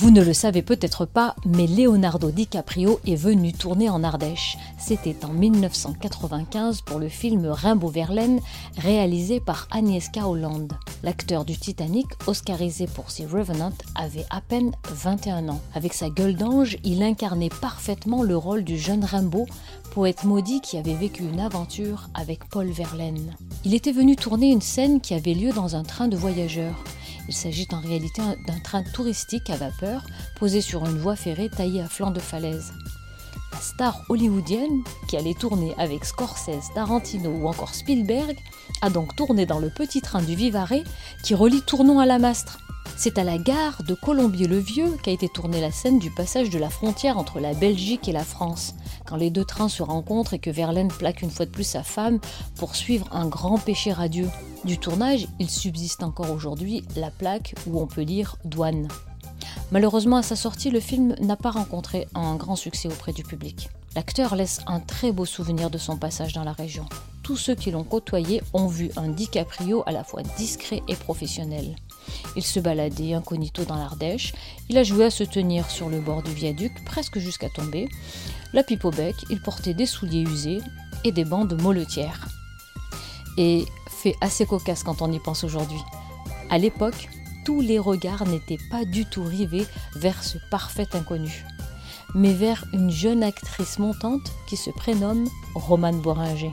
Vous ne le savez peut-être pas, mais Leonardo DiCaprio est venu tourner en Ardèche. C'était en 1995 pour le film Rimbaud-Verlaine, réalisé par Agnieszka Holland. L'acteur du Titanic, oscarisé pour The Revenant, avait à peine 21 ans. Avec sa gueule d'ange, il incarnait parfaitement le rôle du jeune Rimbaud, poète maudit qui avait vécu une aventure avec Paul Verlaine. Il était venu tourner une scène qui avait lieu dans un train de voyageurs. Il s'agit en réalité d'un train touristique à vapeur posé sur une voie ferrée taillée à flanc de falaise. La star hollywoodienne, qui allait tourner avec Scorsese, Tarantino ou encore Spielberg, a donc tourné dans le petit train du Vivarais qui relie Tournon à la Mastre. C'est à la gare de Colombier-le-Vieux qu'a été tournée la scène du passage de la frontière entre la Belgique et la France, quand les deux trains se rencontrent et que Verlaine plaque une fois de plus sa femme pour suivre un grand péché radieux. Du tournage, il subsiste encore aujourd'hui la plaque où on peut lire douane. Malheureusement, à sa sortie, le film n'a pas rencontré un grand succès auprès du public. L'acteur laisse un très beau souvenir de son passage dans la région. Tous ceux qui l'ont côtoyé ont vu un DiCaprio à la fois discret et professionnel. Il se baladait incognito dans l'Ardèche, il a joué à se tenir sur le bord du viaduc presque jusqu'à tomber. La pipe au bec, il portait des souliers usés et des bandes molletières. Et fait assez cocasse quand on y pense aujourd'hui. À l'époque, tous les regards n'étaient pas du tout rivés vers ce parfait inconnu, mais vers une jeune actrice montante qui se prénomme Romane Boringer.